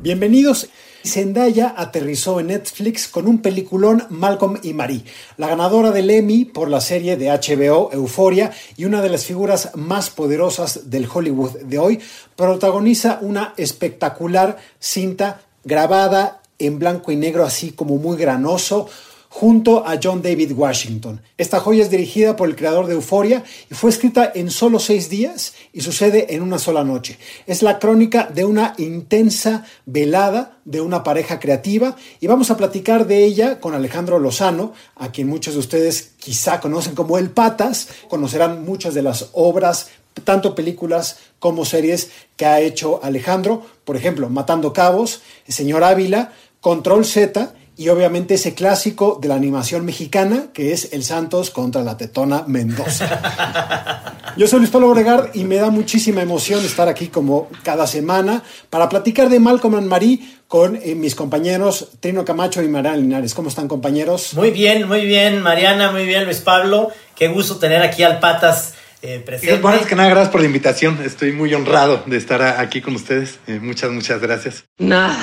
Bienvenidos. Zendaya aterrizó en Netflix con un peliculón Malcolm y Marie, la ganadora del Emmy por la serie de HBO Euforia y una de las figuras más poderosas del Hollywood de hoy, protagoniza una espectacular cinta grabada en blanco y negro así como muy granoso, junto a John David Washington. Esta joya es dirigida por el creador de Euforia y fue escrita en solo seis días y sucede en una sola noche. Es la crónica de una intensa velada de una pareja creativa y vamos a platicar de ella con Alejandro Lozano, a quien muchos de ustedes quizá conocen como El Patas, conocerán muchas de las obras tanto películas como series que ha hecho Alejandro, por ejemplo, Matando Cabos, Señor Ávila, Control Z y obviamente ese clásico de la animación mexicana que es El Santos contra la Tetona Mendoza. Yo soy Luis Pablo Obregard y me da muchísima emoción estar aquí como cada semana para platicar de Malcolm and Marie con eh, mis compañeros Trino Camacho y Mariana Linares. ¿Cómo están compañeros? Muy bien, muy bien Mariana, muy bien Luis Pablo. Qué gusto tener aquí al Patas. Eh, presente. Bueno, es que nada, gracias por la invitación. Estoy muy honrado de estar aquí con ustedes. Eh, muchas, muchas gracias. Nada.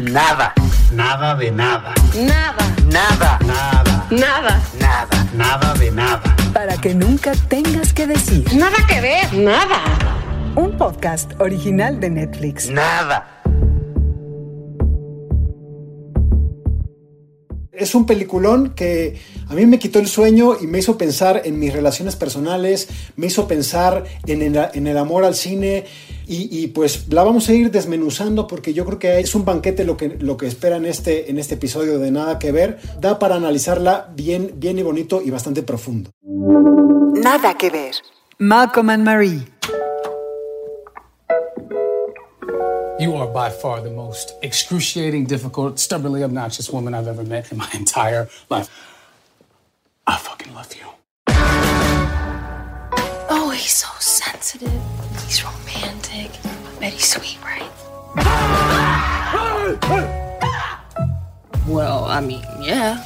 Nada. Nada de nada. Nada. Nada. Nada. Nada. Nada. Nada de nada. Para que nunca tengas que decir. Nada que ver. Nada. Un podcast original de Netflix. Nada. Es un peliculón que a mí me quitó el sueño y me hizo pensar en mis relaciones personales, me hizo pensar en el, en el amor al cine y, y, pues la vamos a ir desmenuzando porque yo creo que es un banquete lo que, lo que espera en este, en este episodio de Nada que Ver. Da para analizarla bien, bien y bonito y bastante profundo. Nada que ver. Malcolm and Marie. You are by far the most excruciating, difficult, stubbornly obnoxious woman I've ever met in my entire life. I fucking love you. Oh, he's so sensitive. He's romantic. I bet he's sweet, right? Well, I mean, yeah.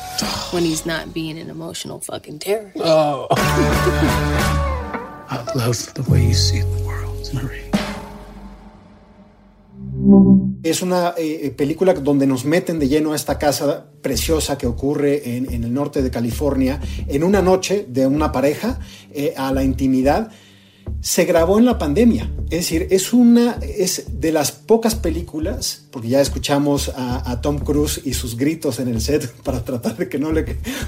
When he's not being an emotional fucking terror. Oh. I love the way you see the world, Marie. Es una eh, película donde nos meten de lleno a esta casa preciosa que ocurre en, en el norte de California en una noche de una pareja eh, a la intimidad. Se grabó en la pandemia, es decir, es una es de las pocas películas, porque ya escuchamos a, a Tom Cruise y sus gritos en el set para tratar de que no le,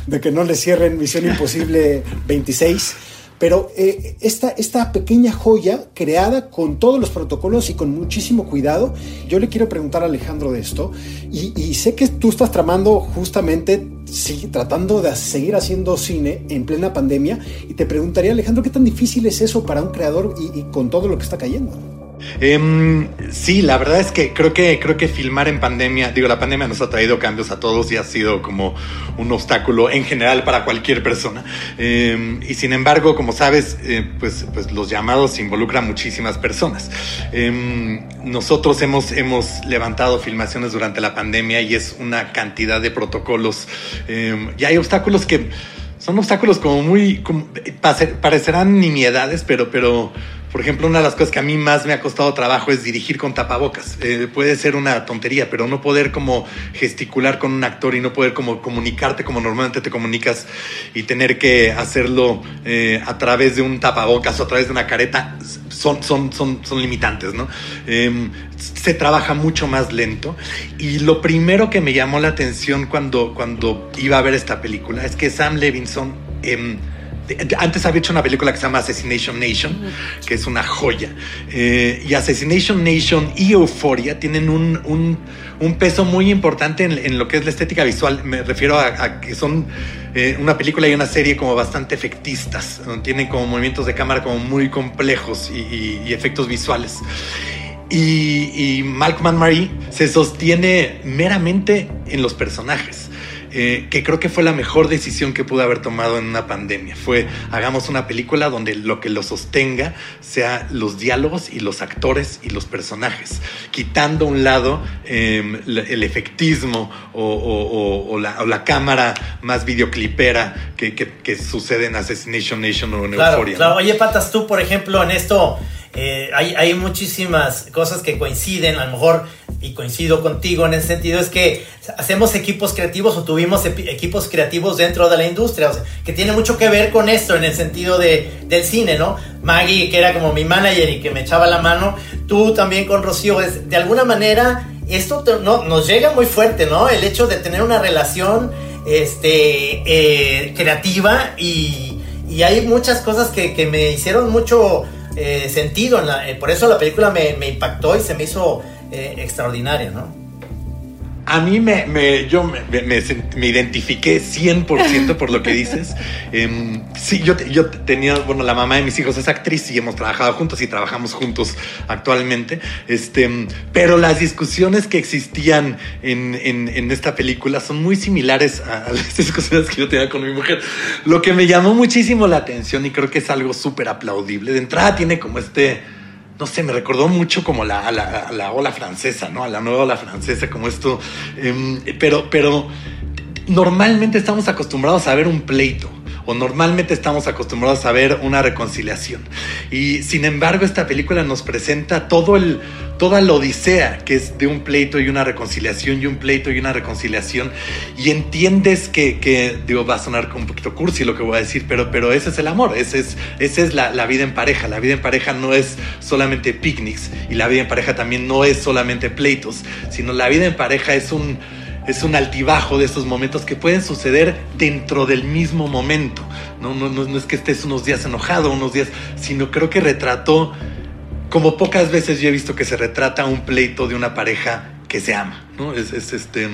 de que no le cierren Misión Imposible 26 pero eh, esta, esta pequeña joya creada con todos los protocolos y con muchísimo cuidado, yo le quiero preguntar a Alejandro de esto, y, sé que tú estás tramando justamente, sí, tratando de seguir haciendo cine en plena pandemia, y te preguntaría, Alejandro, ¿qué tan difícil es eso para un creador y con todo lo que está cayendo? Eh, sí, la verdad es que creo que creo que filmar en pandemia, digo, la pandemia nos ha traído cambios a todos y ha sido como un obstáculo en general para cualquier persona. Eh, y sin embargo, como sabes, eh, pues, pues los llamados involucran muchísimas personas. Em, nosotros hemos, hemos levantado filmaciones durante la pandemia y es una cantidad de protocolos em, y hay obstáculos que son obstáculos como muy, como, parecerán nimiedades, pero, pero por ejemplo, una de las cosas que a mí más me ha costado trabajo es dirigir con tapabocas. Eh, puede ser una tontería, pero no poder como gesticular con un actor y no poder como comunicarte como normalmente te comunicas y tener que hacerlo eh, a través de un tapabocas o a través de una careta son, son, son, son limitantes, ¿no? Eh, se trabaja mucho más lento. Y lo primero que me llamó la atención cuando, cuando iba a ver esta película es que Sam Levinson antes había hecho una película que se llama Assassination Nation, que es una joya. Eh, y Assassination Nation y Euphoria tienen un, un, un peso muy importante en, en, lo que es la estética visual. Me refiero a, a que son eh, una película y una serie como bastante efectistas. Tienen como movimientos de cámara como muy complejos y, y, y efectos visuales. Y, y Malcolm and Marie se sostiene meramente en los personajes eh, que creo que fue la mejor decisión que pude haber tomado en una pandemia. Fue, hagamos una película donde lo que lo sostenga sea los diálogos y los actores y los personajes, quitando a un lado eh, el efectismo o, o, o, o, la, o, la, cámara más videoclipera que, que, que, sucede en Assassination Nation o en claro, Euphoria. Claro, ¿no? oye, Patas, tú, por ejemplo, en esto... Eh, hay, hay, muchísimas cosas que coinciden, a lo mejor y coincido contigo en ese sentido, es que hacemos equipos creativos o tuvimos equipos creativos dentro de la industria, o sea, que tiene mucho que ver con esto en el sentido de, del cine, ¿no? Maggie, que era como mi manager y que me echaba la mano, tú también con Rocío, es, de alguna manera esto no, nos llega muy fuerte, ¿no? El hecho de tener una relación este, eh, creativa y, y, hay muchas cosas que, que me hicieron mucho eh, sentido, en la, eh, por eso la película me, me, impactó y se me hizo extraordinaria, ¿no? A mí me, me yo me, me, identifiqué 100% por lo que dices. Em, sí, yo, yo tenía, bueno, la mamá de mis hijos es actriz y hemos trabajado juntos y trabajamos juntos actualmente. Este, pero las discusiones que existían en, en, en esta película son muy similares a, a, las discusiones que yo tenía con mi mujer. Lo que me llamó muchísimo la atención y creo que es algo súper aplaudible. De entrada tiene como este no sé, me recordó mucho como la, la, ola francesa, ¿no? A la nueva ola francesa, como esto. Em, pero, pero normalmente estamos acostumbrados a ver un pleito o normalmente estamos acostumbrados a ver una reconciliación. Y sin embargo, esta película nos presenta todo el, toda la odisea que es de un pleito y una reconciliación y un pleito y una reconciliación. Y entiendes que, que digo, va a sonar como un poquito cursi lo que voy a decir, pero, pero ese es el amor, ese es, ese es la, la vida en pareja. La vida en pareja no es solamente picnics y la vida en pareja también no es solamente pleitos, sino la vida en pareja es un es un altibajo de estos momentos que pueden suceder dentro del mismo momento. No, no, no, es que estés unos días enojado, unos días, sino creo que retrató, como pocas veces yo he visto que se retrata un pleito de una pareja que se ama. ¿no? Es, este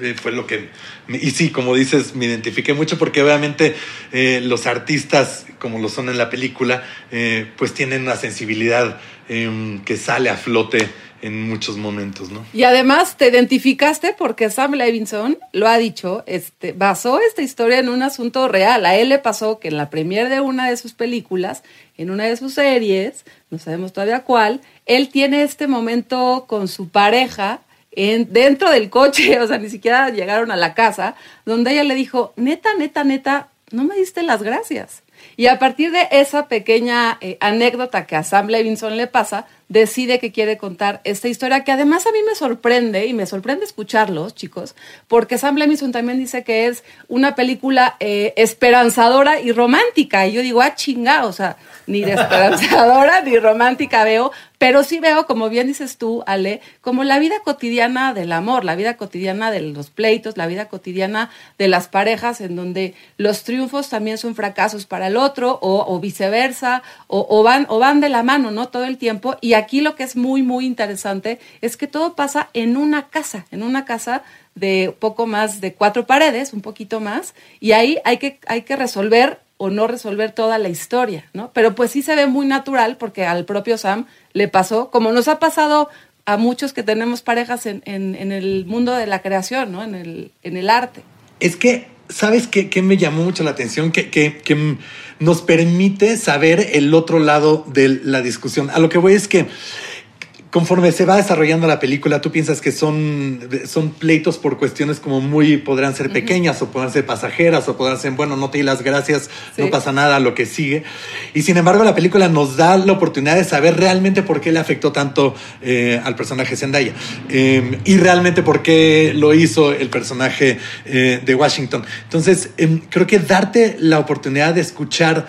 eh, fue lo que... y sí, como dices, me identifiqué mucho porque obviamente eh, los artistas, como lo son en la película, eh, pues tienen una sensibilidad em, que sale a flote en muchos momentos, ¿no? Y además te identificaste porque Sam Levinson lo ha dicho, este, basó esta historia en un asunto real. A él le pasó que en la premier de una de sus películas, en una de sus series, no sabemos todavía cuál, él tiene este momento con su pareja en, dentro del coche, o sea, ni siquiera llegaron a la casa, donde ella le dijo, neta, neta, neta, no me diste las gracias. Y a partir de esa pequeña eh, anécdota que a Sam Levinson le pasa, decide que quiere contar esta historia, que además a mí me sorprende y me sorprende escucharlos, chicos, porque Sam Levinson también dice que es una película eh, esperanzadora y romántica. Y yo digo, ah, chinga, o sea, ni de esperanzadora ni romántica veo, pero sí veo, como bien dices tú, Ale, como la vida cotidiana del amor, la vida cotidiana de los pleitos, la vida cotidiana de las parejas, en donde los triunfos también son fracasos para el otro, o, viceversa, o, van, o van de la mano, ¿no? Todo el tiempo. Y aquí lo que es muy, muy interesante es que todo pasa en una casa, en una casa de poco más de cuatro paredes, un poquito más, y ahí hay que, hay que resolver o no resolver toda la historia, ¿no? Pero pues sí se ve muy natural porque al propio Sam le pasó, como nos ha pasado a muchos que tenemos parejas en, en, el mundo de la creación, ¿no? En el, en el arte. Es que, ¿sabes qué, qué me llamó mucho la atención? Que, que, que nos permite saber el otro lado de la discusión. A lo que voy es que conforme se va desarrollando la película, tú piensas que son, son pleitos por cuestiones como muy, podrán ser pequeñas o podrán ser pasajeras o podrán ser, bueno, no te di las gracias, no pasa nada, lo que sigue. Y sin embargo, la película nos da la oportunidad de saber realmente por qué le afectó tanto eh, al personaje Zendaya em, y realmente por qué lo hizo el personaje eh, de Washington. Entonces, em, creo que darte la oportunidad de escuchar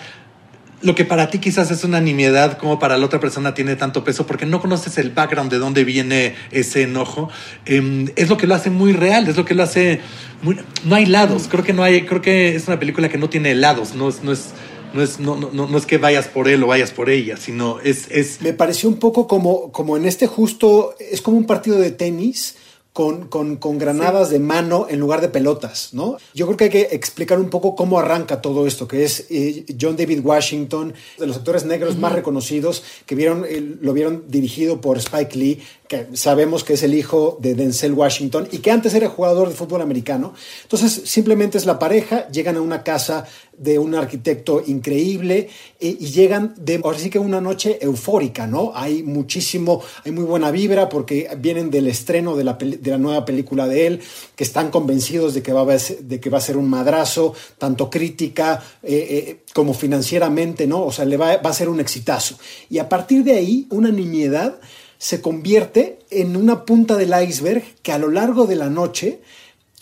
lo que para ti quizás es una nimiedad, como para la otra persona tiene tanto peso, porque no conoces el background de dónde viene ese enojo, em, es lo que lo hace muy real, es lo que lo hace muy, no hay lados, creo que no hay, creo que es una película que no tiene helados, no es, no es, no es, no es que vayas por él o vayas por ella, sino es, es... Me pareció un poco como, como en este justo, es como un partido de tenis con, con, con granadas de mano en lugar de pelotas, ¿no? Yo creo que hay que explicar un poco cómo arranca todo esto, que es eh, John David Washington, de los actores negros más reconocidos, que vieron, eh, lo vieron dirigido por Spike Lee, que sabemos que es el hijo de Denzel Washington y que antes era jugador de fútbol americano. Entonces, simplemente es la pareja, llegan a una casa de un arquitecto increíble y, llegan de, ahora sí que una noche eufórica, ¿no? Hay muchísimo, hay muy buena vibra porque vienen del estreno de la, nueva película de él, que están convencidos de que va a, de que va a ser un madrazo, tanto crítica eh, eh, como financieramente, ¿no? O sea, le va, va a ser un exitazo. Y a partir de ahí, una niñedad se convierte en una punta del iceberg que a lo largo de la noche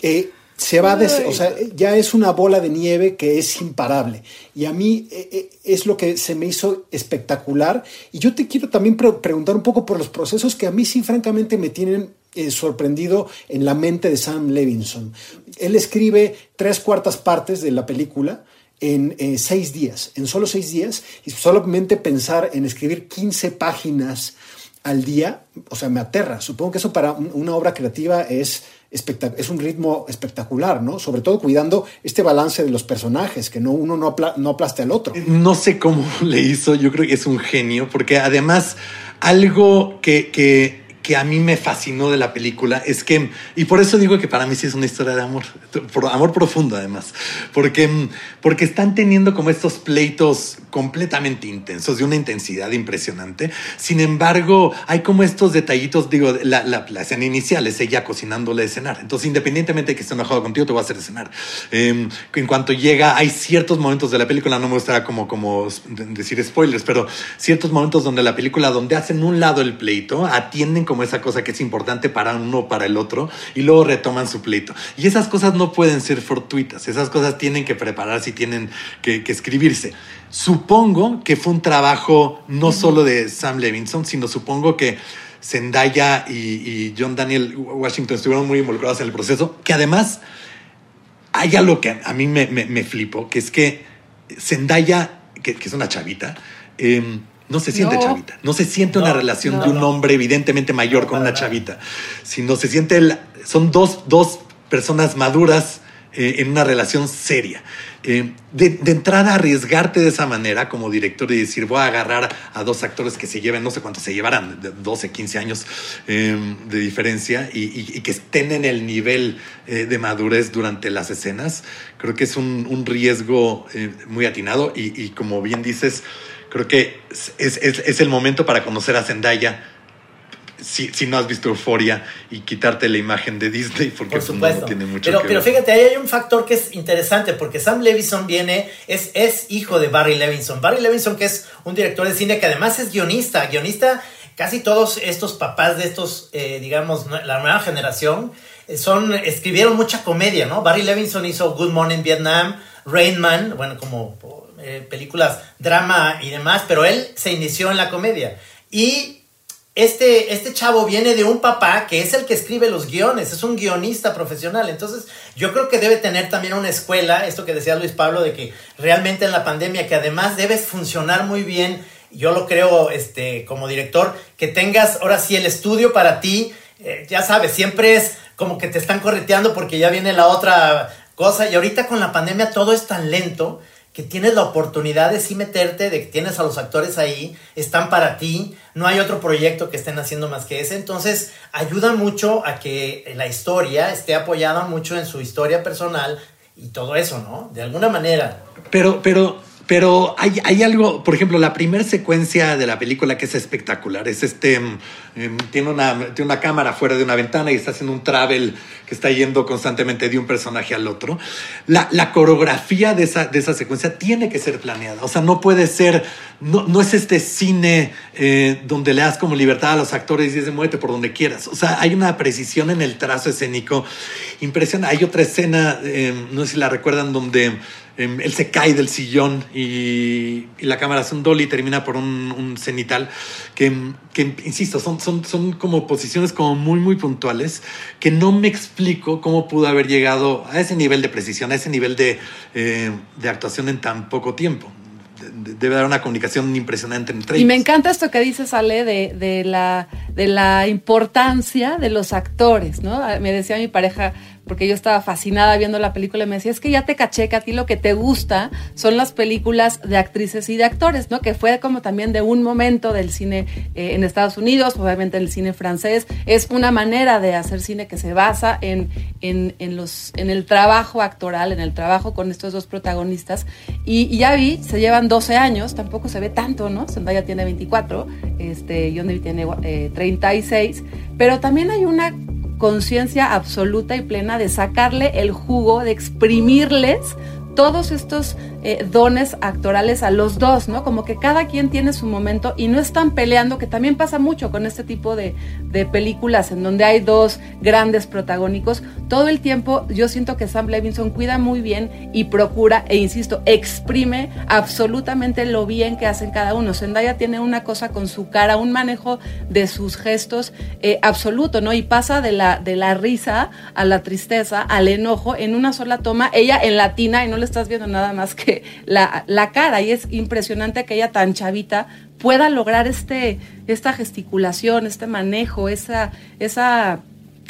eh, se va, des- o sea, ya es una bola de nieve que es imparable. Y a mí eh, eh, es lo que se me hizo espectacular. Y yo te quiero también pre- preguntar un poco por los procesos que a mí sí francamente me tienen eh, sorprendido en la mente de Sam Levinson. Él escribe tres cuartas partes de la película en eh, seis días, en solo seis días, y solamente pensar en escribir 15 páginas al día, o sea, me aterra. Supongo que eso para un- una obra creativa es, es un ritmo espectacular, ¿no? Sobre todo cuidando este balance de los personajes, que no uno no, apla- no aplaste al otro. No sé cómo le hizo, yo creo que es un genio, porque además algo que, que, que a mí me fascinó de la película es que, y por eso digo que para mí sí es una historia de amor, amor profundo además, porque, porque están teniendo como estos pleitos completamente intensos, de una intensidad impresionante. Sin embargo, hay como estos detallitos, digo, la, la, la escena inicial es ella cocinándole de cenar. Entonces, independientemente de que esté enojado contigo, te voy a hacer de cenar. Eh, en cuanto llega, hay ciertos momentos de la película, no me gustaría como, como decir spoilers, pero ciertos momentos donde la película, donde hacen un lado el pleito, atienden como esa cosa que es importante para uno, para el otro, y luego retoman su pleito. Y esas cosas no pueden ser fortuitas, esas cosas tienen que prepararse y tienen que, que escribirse. Supongo que fue un trabajo no solo de Sam Levinson, sino supongo que Zendaya y, y, John Daniel Washington estuvieron muy involucrados en el proceso, que además hay algo que a mí me, me, me flipó, que es que Zendaya, que, que es una chavita, eh, no se siente No. chavita, no se siente No, una relación no, de un hombre evidentemente mayor con una chavita, sino se siente, el- son dos, dos personas maduras eh, en una relación seria. Eh, de, de entrada, arriesgarte de esa manera como director y decir, voy a agarrar a dos actores que se lleven, no sé cuántos se llevarán, de 12, 15 años eh, de diferencia y, y- y que estén en el nivel eh, de madurez durante las escenas, creo que es un, un riesgo muy atinado y, y como bien dices, creo que es, es- es el momento para conocer a Zendaya. Si, si no has visto Euforia y quitarte la imagen de Disney porque Por pues, supuesto. no tiene mucho pero, que pero ver. fíjate, ahí hay un factor que es interesante porque Sam Levinson viene, es, es hijo de Barry Levinson. Barry Levinson, que es un director de cine que además es guionista. Guionista, casi todos estos papás de estos, eh, digamos, la nueva generación, eh, son, escribieron mucha comedia, ¿no? Barry Levinson hizo Good Morning Vietnam, Rain Man, bueno, como eh, películas, drama y demás, pero él se inició en la comedia. Y este, este chavo viene de un papá que es el que escribe los guiones, es un guionista profesional. Entonces, yo creo que debe tener también una escuela, esto que decía Luis Pablo, de que realmente en la pandemia, que además debes funcionar muy bien, yo lo creo este, como director, que tengas ahora sí el estudio para ti. Eh, ya sabes, siempre es como que te están correteando porque ya viene la otra cosa. Y ahorita con la pandemia todo es tan lento tienes la oportunidad de sí meterte, de que tienes a los actores ahí, están para ti, no hay otro proyecto que estén haciendo más que ese, entonces ayuda mucho a que la historia esté apoyada mucho en su historia personal y todo eso, ¿no? De alguna manera. Pero, pero, pero hay, algo, por ejemplo, la primera secuencia de la película que es espectacular. Es este, mm, em, tiene, una, tiene una cámara fuera de una ventana y está haciendo un travel que está yendo constantemente de un personaje al otro. La, la coreografía de esa, de esa secuencia tiene que ser planeada. O sea, no puede ser, no, no es este cine eh, donde le das como libertad a los actores y dices, muévete por donde quieras. O sea, hay una precisión en el trazo escénico impresionante. Hay otra escena, eh, no sé si la recuerdan, donde él se cae del sillón y, y la cámara hace un dolly y termina por un, un cenital que, que, insisto, son, son, son como posiciones como muy, muy puntuales que no me explico cómo pudo haber llegado a ese nivel de precisión, a ese nivel de, eh, de actuación en tan poco tiempo. De- de- Debe haber una comunicación impresionante entre Y me ellos. encanta esto que dices, Ale, de, de, la, de la importancia de los actores, ¿no? Ah, Me decía mi pareja, porque yo estaba fascinada viendo la película, y me decía, es que ya te caché que a ti lo que te gusta son las películas de actrices y de actores, ¿no? Que fue como también de un momento del cine eh, en Estados Unidos, obviamente el cine francés, es una manera de hacer cine que se basa en, en, en los, en el trabajo actoral, en el trabajo con estos dos protagonistas. Y, y ya vi, se llevan 12 años, tampoco se ve tanto, ¿no? Zendaya tiene 24, este, John David tiene eh, 36, pero también hay una conciencia absoluta y plena de sacarle el jugo, de exprimirles todos estos eh, dones actorales a los dos, ¿no? Como que cada quien tiene su momento y no están peleando, que también pasa mucho con este tipo de, de películas en donde hay dos grandes protagónicos. Todo el tiempo yo siento que Sam Levinson cuida muy bien y procura, e insisto, exprime absolutamente lo bien que hacen cada uno. Zendaya tiene una cosa con su cara, un manejo de sus gestos eh, absoluto, ¿no? Y pasa de la, de la risa a la tristeza, al enojo, en una sola toma, ella en latina y no le estás viendo nada más que la, cara y es impresionante que ella tan chavita pueda lograr este, esta gesticulación, este manejo, esa, esa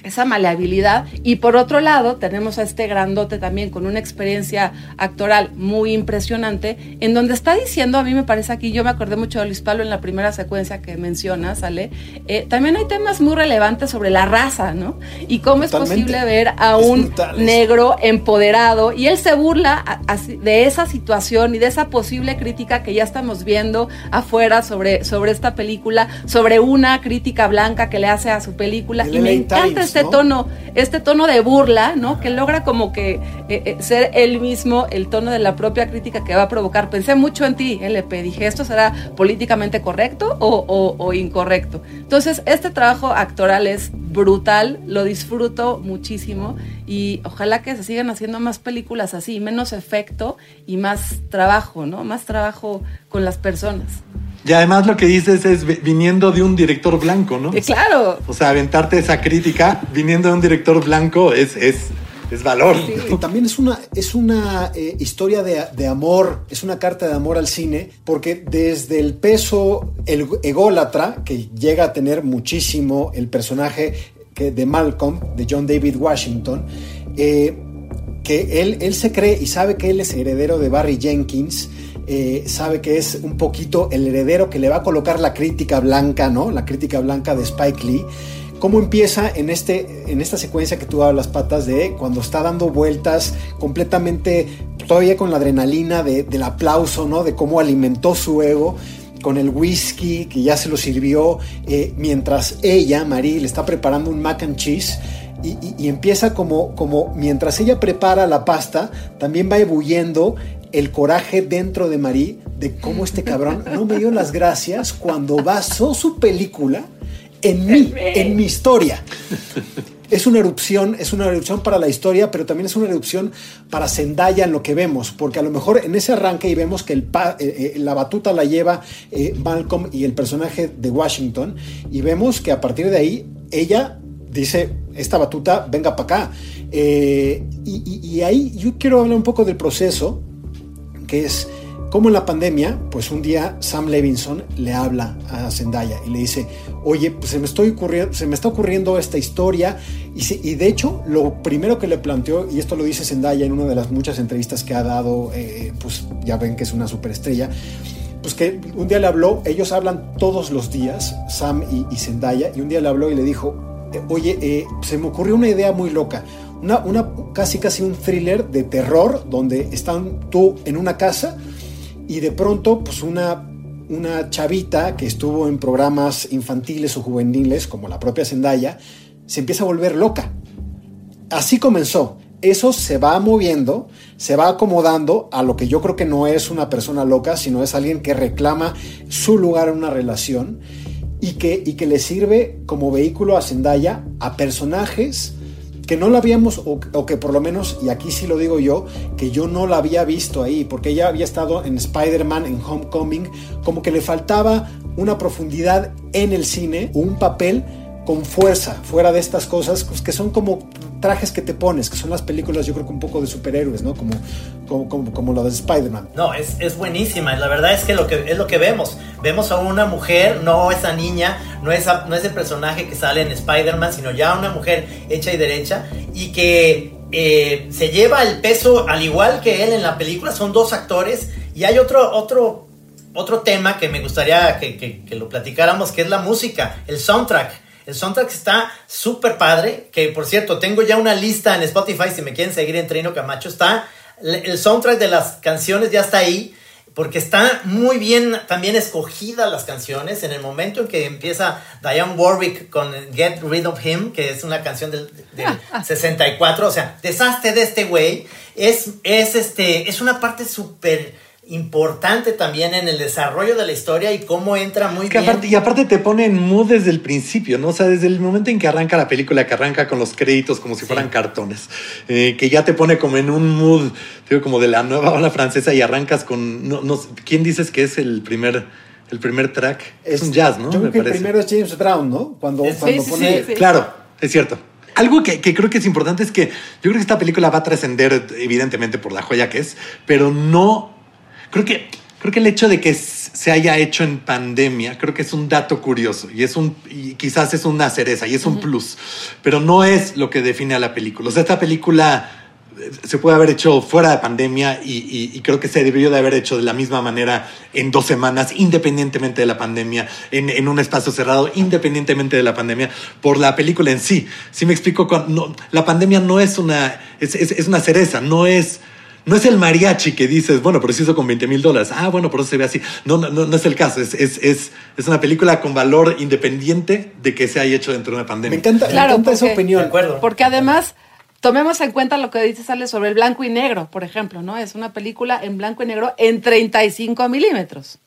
esa maleabilidad. Y por otro lado, tenemos a este grandote también con una experiencia actoral muy impresionante, en donde está diciendo, a mí me parece aquí, yo me acordé mucho de Luis Pablo en la primera secuencia que menciona, ¿sale? Eh, también hay temas muy relevantes sobre la raza, ¿no? Y cómo es posible ver a un negro empoderado y él se burla de esa situación y de esa posible crítica que ya estamos viendo afuera sobre, sobre esta película, sobre una crítica blanca que le hace a su película. y me encanta este tono, este tono de burla, ¿no? Que logra como que eh, eh, ser él mismo el tono de la propia crítica que va a provocar. Pensé mucho en ti, LP, dije, ¿esto será políticamente correcto o, incorrecto? Entonces, este trabajo actoral es brutal, lo disfruto muchísimo y ojalá que se sigan haciendo más películas así, menos efecto y más trabajo, ¿no? Más trabajo con las personas. Y además lo que dices es viniendo de un director blanco, ¿no? claro. O sea, aventarte esa crítica viniendo de un director blanco es, es, es valor. También es una, es una eh, historia de, de, amor, es una carta de amor al cine, porque desde el peso el ególatra, que llega a tener muchísimo el personaje de Malcolm, de John David Washington, eh, que él, él se cree y sabe que él es heredero de Barry Jenkins, eh, sabe que es un poquito el heredero que le va a colocar la crítica blanca, ¿no? La crítica blanca de Spike Lee. ¿Cómo empieza en, este, en esta secuencia que tú hablas, patas, de cuando está dando vueltas completamente, todavía con la adrenalina del aplauso, ¿no? De cómo alimentó su ego con el whisky que ya se lo sirvió, eh, mientras ella, Marie, le está preparando un mac and cheese. Y, empieza como, como mientras ella prepara la pasta, también va ebulliendo el coraje dentro de Marí de cómo este cabrón no me dio las gracias cuando basó su película en mí, en mi historia. Es una erupción, es una erupción para la historia, pero también es una erupción para Zendaya en lo que vemos, porque a lo mejor en ese arranque y vemos que el eh, eh, la batuta la lleva eh, Malcolm y el personaje de Washington, y vemos que a partir de ahí ella dice, esta batuta, venga para acá. y, ahí yo quiero hablar un poco del proceso que es como en la pandemia, pues un día Sam Levinson le habla a Zendaya y le dice, oye, pues se me, está ocurriendo esta historia y, y, de hecho lo primero que le planteó, y esto lo dice Zendaya en una de las muchas entrevistas que ha dado, eh, pues ya ven que es una superestrella, pues que un día le habló, ellos hablan todos los días, Sam y, Zendaya, y un día le habló y le dijo, eh, oye, eh, se me ocurrió una idea muy loca, una, casi casi un thriller de terror donde están tú en una casa y de pronto pues una, una chavita que estuvo en programas infantiles o juveniles como la propia Zendaya se empieza a volver loca. Así comenzó. Eso se va moviendo, se va acomodando a lo que yo creo que no es una persona loca, sino es alguien que reclama su lugar en una relación y que, y que le sirve como vehículo a Zendaya a personajes que no la habíamos, o, que por lo menos, y aquí sí lo digo yo, que yo no la había visto ahí, porque ella había estado en Spider-Man, en Homecoming, como que le faltaba una profundidad en el cine, un papel con fuerza, fuera de estas cosas pues, que son como trajes que te pones, que son las películas, yo creo que un poco de superhéroes, ¿no? Como, como, como, lo de Spider-Man. No, es, es buenísima. La verdad es que, lo que es lo que vemos. Vemos a una mujer, no esa niña, no, esa, no ese personaje que sale en Spider-Man, sino ya una mujer hecha y derecha y que eh, se lleva el peso al igual que él en la película. Son dos actores. Y hay otro, otro, otro tema que me gustaría que, que, que lo platicáramos, que es la música, el soundtrack. El soundtrack está súper padre, que por cierto, tengo ya una lista en Spotify, si me quieren seguir en Trino Camacho, está, el soundtrack de las canciones ya está ahí, porque están muy bien también escogidas las canciones. En el momento en que empieza Diane Warwick con Get Rid of Him, que es una canción del, del 64, o sea, desastre de este güey, es, es, este, es una parte súper importante también en el desarrollo de la historia y cómo entra muy Que bien. aparte, y aparte te pone en mood desde el principio, ¿no? O sea, desde el momento en que arranca la película, que arranca con los créditos como si fueran cartones, eh, que ya te pone como en un mood, digo, como de la nueva ola francesa y arrancas con, no, no, ¿quién dices que es el primer, el primer track? Es, un jazz, ¿no? Yo Me creo que el primero es James Brown, ¿no? Cuando, Sí, cuando sí, pone... sí, sí. Claro, es cierto. Algo que, que creo que es importante es que yo creo que esta película va a trascender evidentemente por la joya que es, pero no, creo que, creo que el hecho de que se haya hecho en pandemia, creo que es un dato curioso y es un, y quizás es una cereza y es un plus, pero no es lo que define a la película. O sea, esta película eh, se puede haber hecho fuera de pandemia y, y- y creo que se debió de haber hecho de la misma manera en dos semanas, independientemente de la pandemia, en, en un espacio cerrado, independientemente de la pandemia, por la película en sí. Si me explico, no, la pandemia no es una, es, es- es una cereza, no es... No es el mariachi que dices, bueno, pero se hizo con 20 mil dólares. Ah, bueno, por eso se ve así. No, no, no, no es el caso. Es, es, es, es una película con valor independiente de que se haya hecho dentro de una pandemia. Me encanta, me Claro, encanta esa porque- opinión. De acuerdo. Porque además, tomemos en cuenta lo que dice Sale sobre el blanco y negro, por ejemplo, ¿no? Es una película en blanco y negro en 35 milímetros.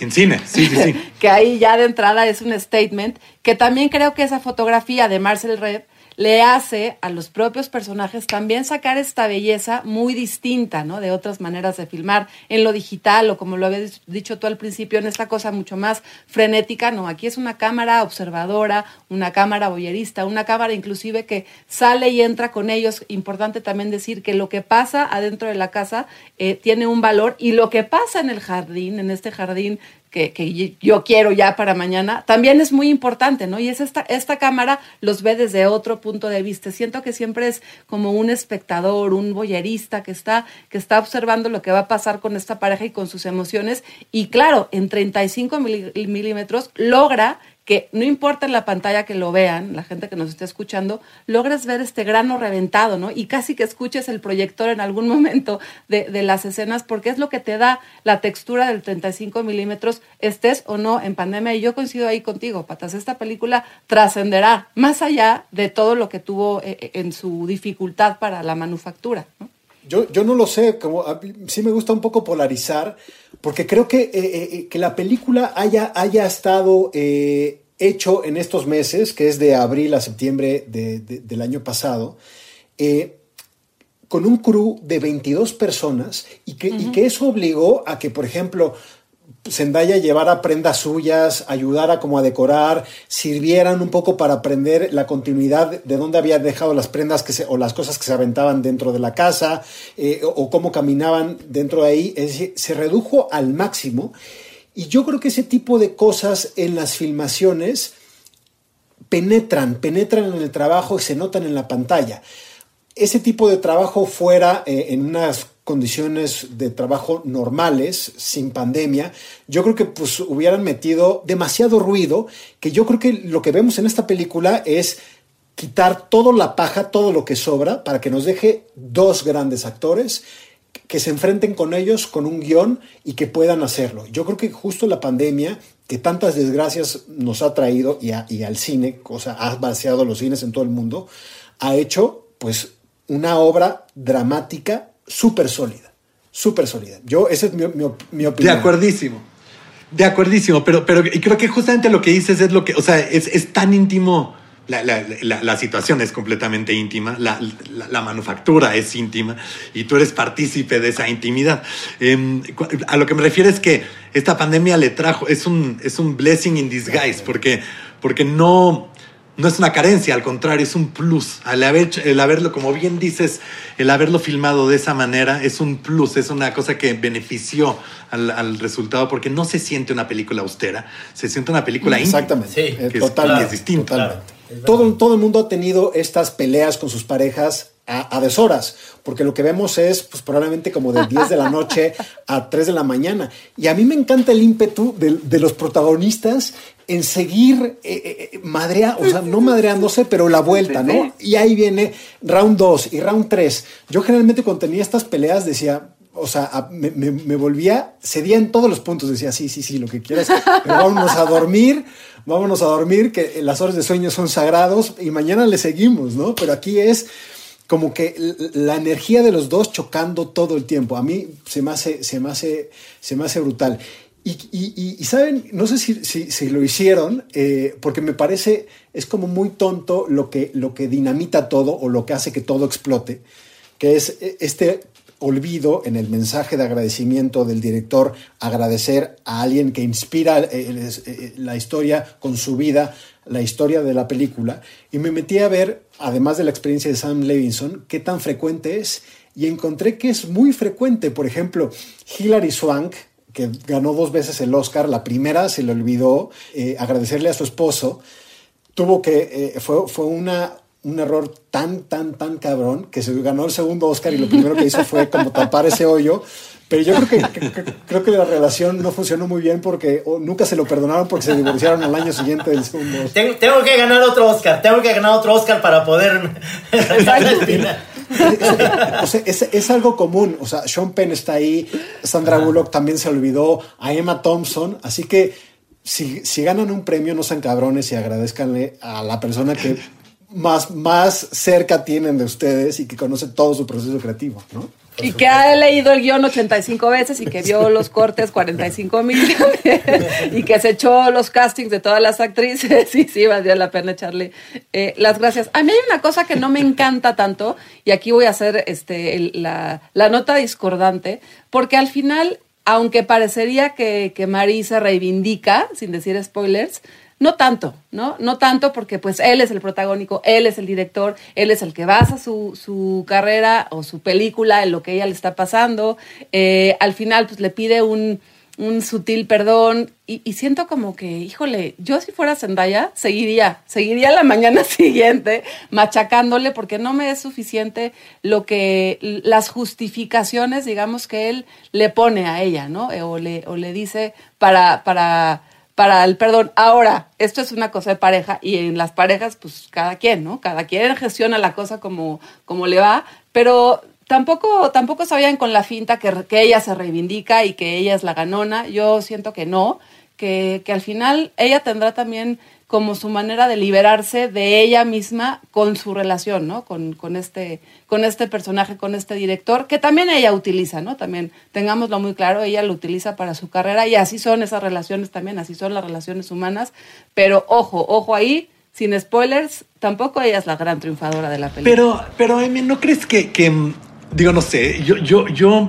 En cine, sí, sí, sí. que ahí ya de entrada es un statement, que también creo que esa fotografía de Marcel Red le hace a los propios personajes también sacar esta belleza muy distinta, ¿no? De otras maneras de filmar en lo digital o como lo habías dicho tú al principio, en esta cosa mucho más frenética, no, aquí es una cámara observadora, una cámara boyerista, una cámara inclusive que sale y entra con ellos. Importante también decir que lo que pasa adentro de la casa eh, tiene un valor y lo que pasa en el jardín, en este jardín que, yo quiero ya para mañana, también es muy importante, ¿no? Y es esta, esta cámara los ve desde otro punto de vista. Siento que siempre es como un espectador, un boyerista que está, que está observando lo que va a pasar con esta pareja y con sus emociones. Y claro, en 35 mili- milímetros logra que no importa en la pantalla que lo vean, la gente que nos esté escuchando, logres ver este grano reventado, ¿no? Y casi que escuches el proyector en algún momento de, de las escenas, porque es lo que te da la textura del 35 milímetros, estés o no en pandemia. Y yo coincido ahí contigo, Patas. Esta película trascenderá más allá de todo lo que tuvo eh, en su dificultad para la manufactura, ¿no? Yo, yo no lo sé, como sí me gusta un poco polarizar, porque creo que, eh, eh, que la película haya, haya estado eh, hecho en estos meses, que es de abril a septiembre de- de- del año pasado, eh, con un crew de 22 personas y que, y que eso obligó a que, por ejemplo, Zendaya llevara prendas suyas, ayudara como a decorar, sirvieran un poco para aprender la continuidad de dónde había dejado las prendas que se, o las cosas que se aventaban dentro de la casa eh, o, o cómo caminaban dentro de ahí. Es decir, se redujo al máximo y yo creo que ese tipo de cosas en las filmaciones penetran, penetran en el trabajo y se notan en la pantalla. Ese tipo de trabajo fuera eh, en unas condiciones de trabajo normales, sin pandemia, yo creo que pues hubieran metido demasiado ruido, que yo creo que lo que vemos en esta película es quitar toda la paja, todo lo que sobra, para que nos deje dos grandes actores que se enfrenten con ellos con un guion y que puedan hacerlo. Yo creo que justo la pandemia, que tantas desgracias nos ha traído y, y al cine, o sea, ha vaciado los cines en todo el mundo, ha hecho pues una obra dramática súper sólida, súper sólida. Yo, esa es mi, mi op- mi De opinión. acuerdísimo. De acuerdísimo, pero, pero creo que justamente lo que dices es lo que, o sea, es, es tan íntimo, la, la- situación es completamente íntima, la, manufactura es íntima y tú eres partícipe de esa intimidad. Em, a lo que me refiero es que esta pandemia le trajo, es un, es un blessing in disguise, porque, porque no, no es una carencia, al contrario, es un plus. Al haber, el haberlo, como bien dices, el haberlo filmado de esa manera es un plus, es una cosa que benefició al, al resultado porque no se siente una película austera, se siente una película íntima. Exactamente. Sí, Eh, que es- que es totalmente. Verdad. todo, todo el mundo ha tenido estas peleas con sus parejas a, a deshoras, porque lo que vemos es pues, probablemente como de 10 de la noche a 3 de la mañana. Y a mí me encanta el ímpetu de, de los protagonistas en seguir eh, eh, madrea, o sea, no madreándose, pero la vuelta, ¿no? Y ahí viene round 2 y round 3. Yo generalmente cuando tenía estas peleas decía, o sea, me, me- me volvía, cedía en todos los puntos, decía, sí, sí, sí, lo que quieras, pero vámonos a dormir, vámonos a dormir, que las horas de sueño son sagrados y mañana le seguimos, ¿no? Pero aquí es como que la energía de los dos chocando todo el tiempo. A mí se me hace, se me hace, se me hace brutal. Y, y- y- saben, no sé si, si- si lo hicieron, eh, porque me parece, es como muy tonto lo que, lo que dinamita todo o lo que hace que todo explote, que es eh, este olvido en el mensaje de agradecimiento del director, agradecer a alguien que inspira eh, el- eh, la historia con su vida, la historia de la película, y me metí a ver, además de la experiencia de Sam Levinson, qué tan frecuente es, y encontré que es muy frecuente. Por ejemplo, Hilary Swank, que ganó dos veces el Oscar, la primera se le olvidó eh, agradecerle a su esposo, tuvo que, eh, fue, fue una, un error tan, tan, tan cabrón que se ganó el segundo Oscar y lo primero que hizo fue como tapar ese hoyo. Pero yo creo que, que- que- creo que la relación no funcionó muy bien porque o nunca se lo perdonaron porque se divorciaron al año siguiente del segundo Oscar. Tengo, tengo que ganar otro Oscar, tengo que ganar otro Oscar para poder... O sea, es, es algo común. O sea, Sean Penn está ahí, Sandra Bullock también se olvidó, a Emma Thompson. Así que si, si ganan un premio, no sean cabrones y agradezcanle a la persona que más, más cerca tienen de ustedes y que conoce todo su proceso creativo, ¿no? Y que ha leído el guion 85 veces y que vio los cortes 45 mil y que se echó los castings de todas las actrices y sí, valdría la pena echarle eh, las gracias. A mí hay una cosa que no me encanta tanto y aquí voy a hacer este, la, la nota discordante porque al final, aunque parecería que, que Marie se reivindica, sin decir spoilers, no tanto, ¿no? No tanto porque pues él es el protagónico, él es el director, él es el que basa su, su carrera o su película en lo que ella le está pasando. Eh, al final pues le pide un, un sutil perdón y, y siento como que, híjole, yo si fuera Zendaya seguiría, seguiría la mañana siguiente machacándole porque no me es suficiente lo que las justificaciones, digamos, que él le pone a ella, ¿no? Eh, O le, o le dice para, para para el perdón. Ahora, esto es una cosa de pareja y en las parejas, pues cada quien, ¿no? Cada quien gestiona la cosa como, como le va, pero tampoco, tampoco sabían con la finta que, que ella se reivindica y que ella es la ganona. Yo siento que no, que, que al final ella tendrá también como su manera de liberarse de ella misma con su relación, ¿no? Con, con, este, con este personaje, con este director, que también ella utiliza, ¿no? También, tengámoslo muy claro, ella lo utiliza para su carrera y así son esas relaciones también, así son las relaciones humanas, pero ojo, ojo ahí, sin spoilers, tampoco ella es la gran triunfadora de la película. Pero, pero, Amy, ¿no crees que, que, digo, no sé, yo, yo, yo,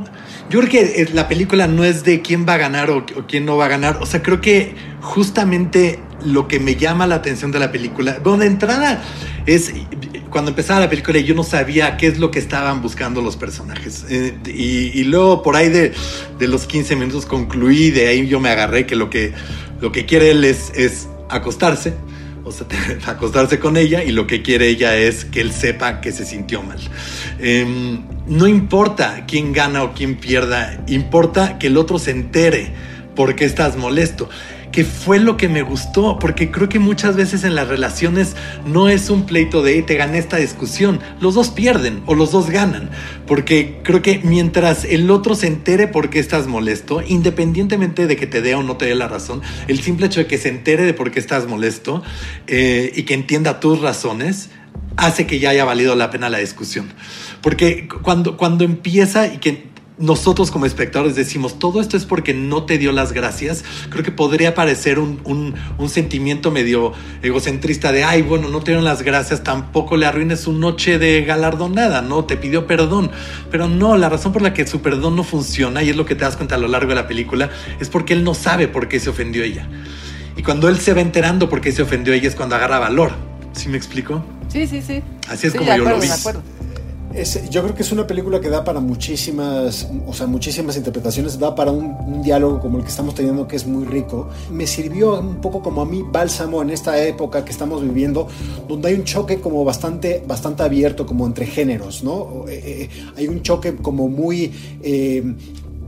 yo creo que eh, la película no es de quién va a ganar o, o quién no va a ganar. O sea, creo que justamente lo que me llama la atención de la película, bueno, de entrada es cuando empezaba la película yo no sabía qué es lo que estaban buscando los personajes. Eh, y, y luego por ahí de, de los 15 minutos concluí, de ahí yo me agarré que lo que, lo que quiere él es, es acostarse o sea, acostarse con ella y lo que quiere ella es que él sepa que se sintió mal. Eh, no importa quién gana o quién pierda, importa que el otro se entere por qué estás molesto. Que fue lo que me gustó, porque creo que muchas veces en las relaciones no es un pleito de "Hey, te gané esta discusión, los dos pierden o los dos ganan, porque creo que mientras el otro se entere por qué estás molesto, independientemente de que te dé o no te dé la razón, el simple hecho de que se entere de por qué estás molesto eh, y que entienda tus razones, hace que ya haya valido la pena la discusión. Porque cuando, cuando empieza y que nosotros como espectadores decimos todo esto es porque no te dio las gracias, creo que podría parecer un, un, un, sentimiento medio egocentrista de, ay, bueno, no te dieron las gracias, tampoco le arruines su noche de galardonada, ¿no? Te pidió perdón. Pero no, la razón por la que su perdón no funciona, y es lo que te das cuenta a lo largo de la película, es porque él no sabe por qué se ofendió ella. Y cuando él se va enterando por qué se ofendió ella es cuando agarra valor. ¿Sí me explico? Sí, sí, sí. Así es sí, como yo acuerdo, lo vi. Es, yo creo que es una película que da para muchísimas, o sea, muchísimas interpretaciones, da para un, un, diálogo como el que estamos teniendo que es muy rico. Me sirvió un poco como a mí bálsamo en esta época que estamos viviendo, donde hay un choque como bastante, bastante abierto, como entre géneros, ¿no? Eh, eh, hay un choque como muy... Eh,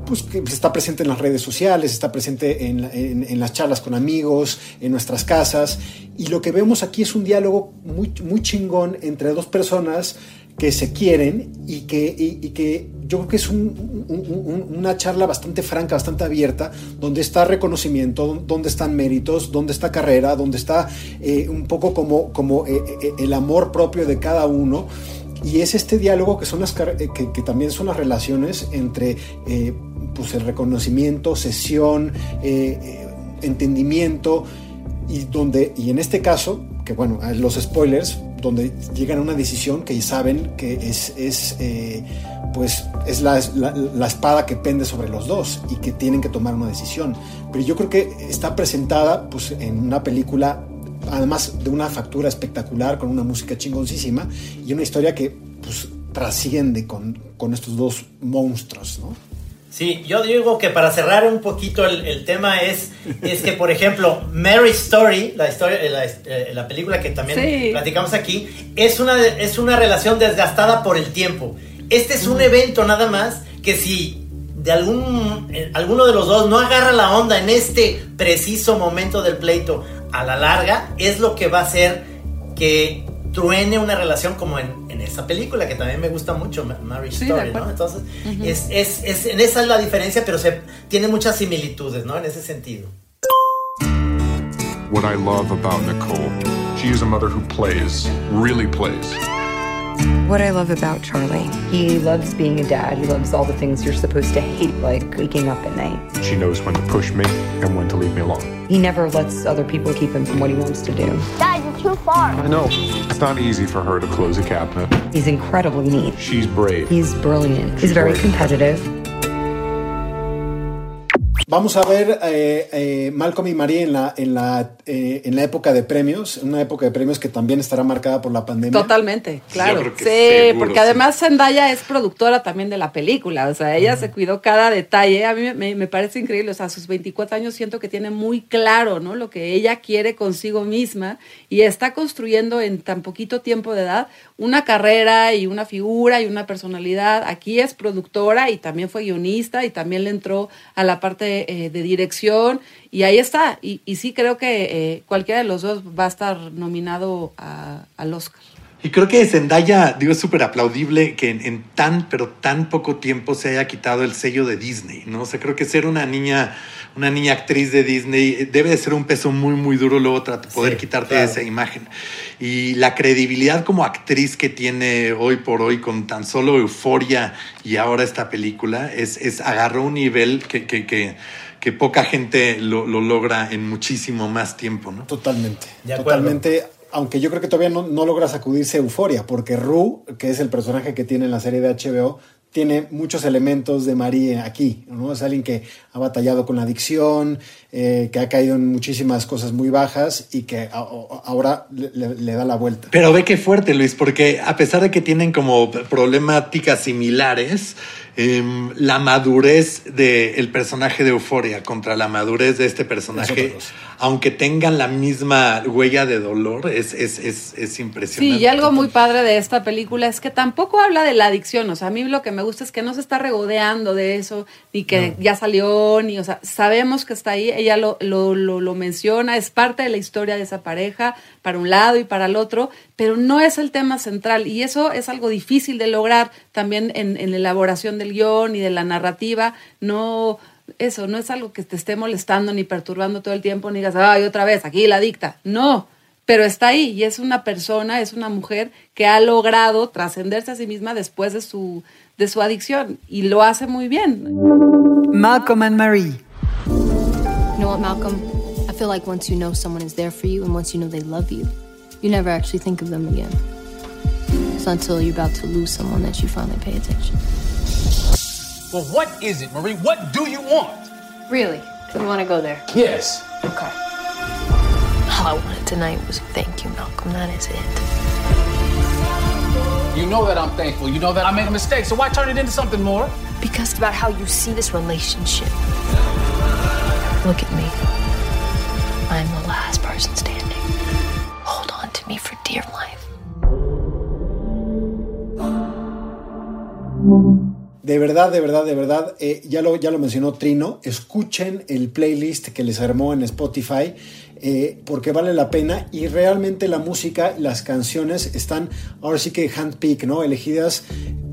pues que está presente en las redes sociales, está presente en, en, en, las charlas con amigos, en nuestras casas. Y lo que vemos aquí es un diálogo muy, muy chingón entre dos personas que se quieren y que, y, que yo creo que es un, un, una charla bastante franca, bastante abierta, donde está reconocimiento, donde están méritos, donde está carrera, donde está eh, un poco como, como eh, eh, el amor propio de cada uno. Y es este diálogo que, son las, que, que también son las relaciones entre pues el reconocimiento, sesión, entendimiento, y donde, y en este caso, que bueno, los spoilers, donde llegan a una decisión que saben que es, es eh, pues es la, la, la, espada que pende sobre los dos y que tienen que tomar una decisión. Pero yo creo que está presentada pues, en una película, además de una factura espectacular, con una música chingoncísima y una historia que pues, trasciende con, con estos dos monstruos, ¿no? Sí, yo digo que para cerrar un poquito el, el tema es, es que, por ejemplo, Mary Story, la, historia, la, eh, la película que también sí. platicamos aquí, es una, es una relación desgastada por el tiempo. Este es un evento nada más que si de algún, eh, alguno de los dos no agarra la onda en este preciso momento del pleito a la larga, es lo que va a hacer que truene una relación como en, en esa película que también me gusta mucho, Marriage sí, Story, ¿no? Entonces, uh -huh. es, es, es, en esa es la diferencia, pero se, tiene muchas similitudes, ¿no? En ese sentido. What I love about Nicole, she is a mother who plays, really plays. What I love about Charlie, he loves being a dad. He loves all the things you're supposed to hate, like waking up at night. She knows when to push me and when to leave me alone. He never lets other people keep him from what he wants to do. Dad, too far. I know. It's not easy for her to close a cabinet. He's incredibly neat. She's brave. He's brilliant. She's He's very brave. competitive. Vamos a ver eh, eh, Malcolm y Marie en la, en, la, eh, en la época de premios, una época de premios que también estará marcada por la pandemia. Totalmente, claro. Sí, seguro, porque sí. además Zendaya es productora también de la película, o sea, ella se cuidó cada detalle, a mí me- me, me parece increíble, o sea, a sus 24 años siento que tiene muy claro, ¿no? Lo que ella quiere consigo misma y está construyendo en tan poquito tiempo de edad una carrera y una figura y una personalidad. Aquí es productora y también fue guionista y también le entró a la parte eh, de dirección y ahí está. Y, y sí creo que eh, cualquiera de los dos va a estar nominado a- al Oscar. Y creo que Zendaya, digo, es súper aplaudible que en, en tan, pero tan poco tiempo se haya quitado el sello de Disney, ¿no? O sea, creo que ser una niña, una niña actriz de Disney eh, debe de ser un peso muy, muy duro luego poder Sí, quitarte claro. esa imagen. Y la credibilidad como actriz que tiene hoy por hoy con tan solo euforia y ahora esta película es, es agarró un nivel que, que, que, que poca gente lo, lo logra en muchísimo más tiempo, ¿no? Totalmente. De. Totalmente. Aunque yo creo que todavía no, no logra sacudirse euforia, porque Rue, que es el personaje que tiene en la serie de HBO, tiene muchos elementos de Marie aquí, ¿no? Es alguien que ha batallado con la adicción, eh, que ha caído en muchísimas cosas muy bajas y que a- a- ahora le, da la vuelta. Pero ve qué fuerte, Luis, porque a pesar de que tienen como problemáticas similares, em, la madurez del personaje de Euforia contra la madurez de este Es personaje. Aunque tengan la misma huella de dolor, es, es, es, es impresionante. Sí, y algo muy padre de esta película es que tampoco habla de la adicción. O sea, a mí lo que me gusta es que no se está regodeando de eso, ni que ya salió, ni, o sea, sabemos que está ahí, ella lo, lo, lo, lo menciona, es parte de la historia de esa pareja, para un lado y para el otro, pero no es el tema central. Y eso es algo difícil de lograr también en, en la elaboración del guion y de la narrativa. No. Eso no es algo que te esté molestando ni perturbando todo el tiempo, ni digas, ay, otra vez, aquí la dicta. No, pero está ahí y es una persona, es una mujer que ha logrado trascenderse a sí misma después de su, de su adicción y lo hace muy bien. Malcolm and Marie. You know what, Malcolm? I feel like once you know someone is there for you and once you know they love you, you never actually think of them again. It's until you're about to lose someone that you finally pay attention. Well, what is it, Marie? What do you want? Really? Do you want to go there? Yes. Okay. All I wanted tonight was thank you, Malcolm. That is it. You know that I'm thankful. You know that I made a mistake, so why turn it into something more? Because it's about how you see this relationship. Look at me. I am the last person standing. Hold on to me for dear life. De verdad, de verdad, de verdad, eh, ya, lo, ya lo mencionó Trino, escuchen el playlist que les armó en Spotify. eh, porque vale la pena y realmente la música, las canciones están ahora sí que handpick, ¿no? Elegidas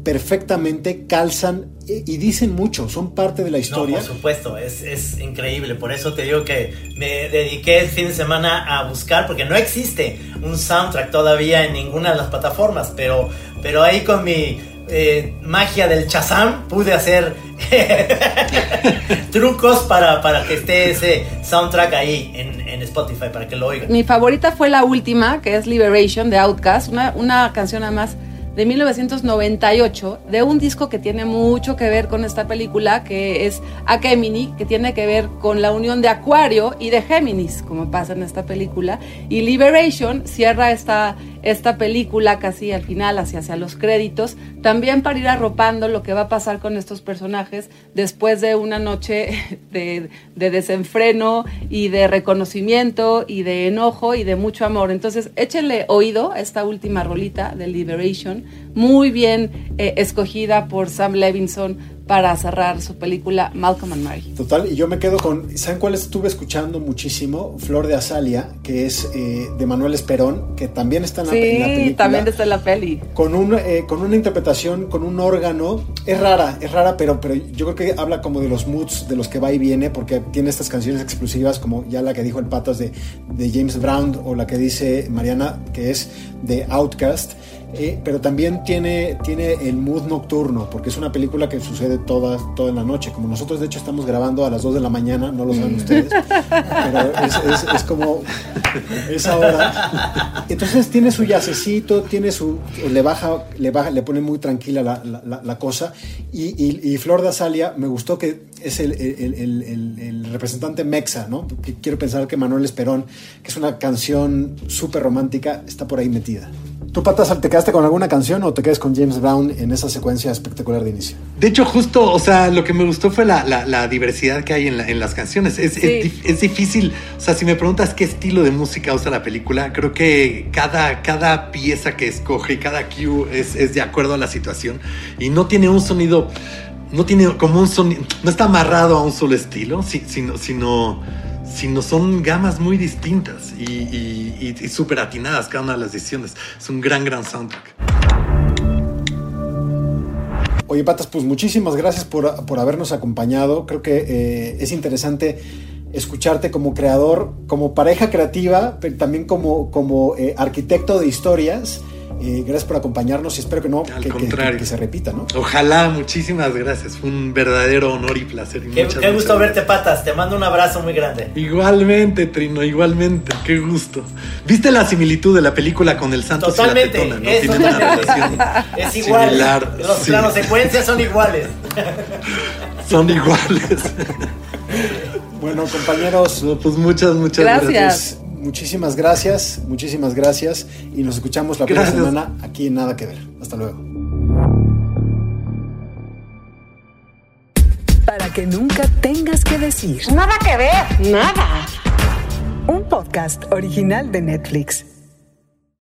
perfectamente, calzan y dicen mucho, son parte de la historia. No, por supuesto, es, es, increíble. Por eso te digo que me dediqué el fin de semana a buscar, porque no existe un soundtrack todavía en ninguna de las plataformas, pero, pero ahí con mi eh, magia del Chazam pude hacer trucos para, para que esté ese soundtrack ahí en, en, Spotify, para que lo oigan. Mi favorita fue la última, que es Liberation de Outcast, una, una canción además de 1998 de un disco que tiene mucho que ver con esta película, que es Akemini, que tiene que ver con la unión de Acuario y de Géminis, como pasa en esta película. Y Liberation cierra esta, esta película casi al final, hacia, hacia los créditos, también para ir arropando lo que va a pasar con estos personajes después de una noche de, de desenfreno y de reconocimiento y de enojo y de mucho amor. Entonces, échenle oído a esta última rolita de Liberation muy bien eh, escogida por Sam Levinson para cerrar su película Malcolm and Mary. Total, y yo me quedo con, ¿saben cuál estuve escuchando muchísimo? Flor de Azalia, que es eh, de Manuel Esperón, que también está en la, película. Sí, también está en la peli. Con, un, eh, con una interpretación, con un órgano, es rara, es rara, pero, pero yo creo que habla como de los moods de los que va y viene, porque tiene estas canciones exclusivas, como ya la que dijo el Patas de, de James Brown, o la que dice Mariana, que es de Outcast. Eh, pero también tiene, tiene el mood nocturno, porque es una película que sucede toda, toda la noche. Como nosotros, de hecho, estamos grabando a las 2 de la mañana, no lo saben ustedes, pero es, es, como esa hora. Entonces tiene su yacecito, tiene su. le baja, le baja, le pone muy tranquila la, la, la cosa. Y, y, Flor de Azalia, me gustó que es el, el, el, el, representante mexa, ¿no? Quiero pensar que Manuel Esperón, que es una canción súper romántica, está por ahí metida. ¿Tú, Patas, te quedaste con alguna canción o te quedas con James Brown en esa secuencia espectacular de inicio? De hecho, justo, o sea, lo que me gustó fue la, la, diversidad que hay en, en las canciones. Es, es, difícil, o sea, si me preguntas qué estilo de música usa la película, creo que cada, cada pieza que escoge, cada cue es, es de acuerdo a la situación y no tiene un sonido, no tiene como un sonido, no está amarrado a un solo estilo, sino, sino sino son gamas muy distintas y, y, súper atinadas cada una de las decisiones. Es un gran, gran soundtrack. Oye, Patas, pues muchísimas gracias por, por habernos acompañado. Creo que eh, es interesante escucharte como creador, como pareja creativa, pero también como, como eh, arquitecto de historias eh, gracias por acompañarnos y espero que no, que, que, se repita, ¿no? Ojalá, muchísimas gracias. Fue un verdadero honor y placer. qué, gusto verte, Patas. Te mando un abrazo muy grande. Igualmente, Trino, igualmente. Qué gusto. ¿Viste la similitud de la película con el Santo Totalmente. Y la tetona, es, Tienen una relación es igual. Los planos secuencias son iguales. son iguales. bueno, compañeros. pues muchas, muchas gracias. gracias muchísimas gracias, muchísimas gracias y nos escuchamos la próxima semana aquí en Nada que Ver. Hasta luego. Para que nunca tengas que decir. Nada que ver, nada. Un podcast original de Netflix.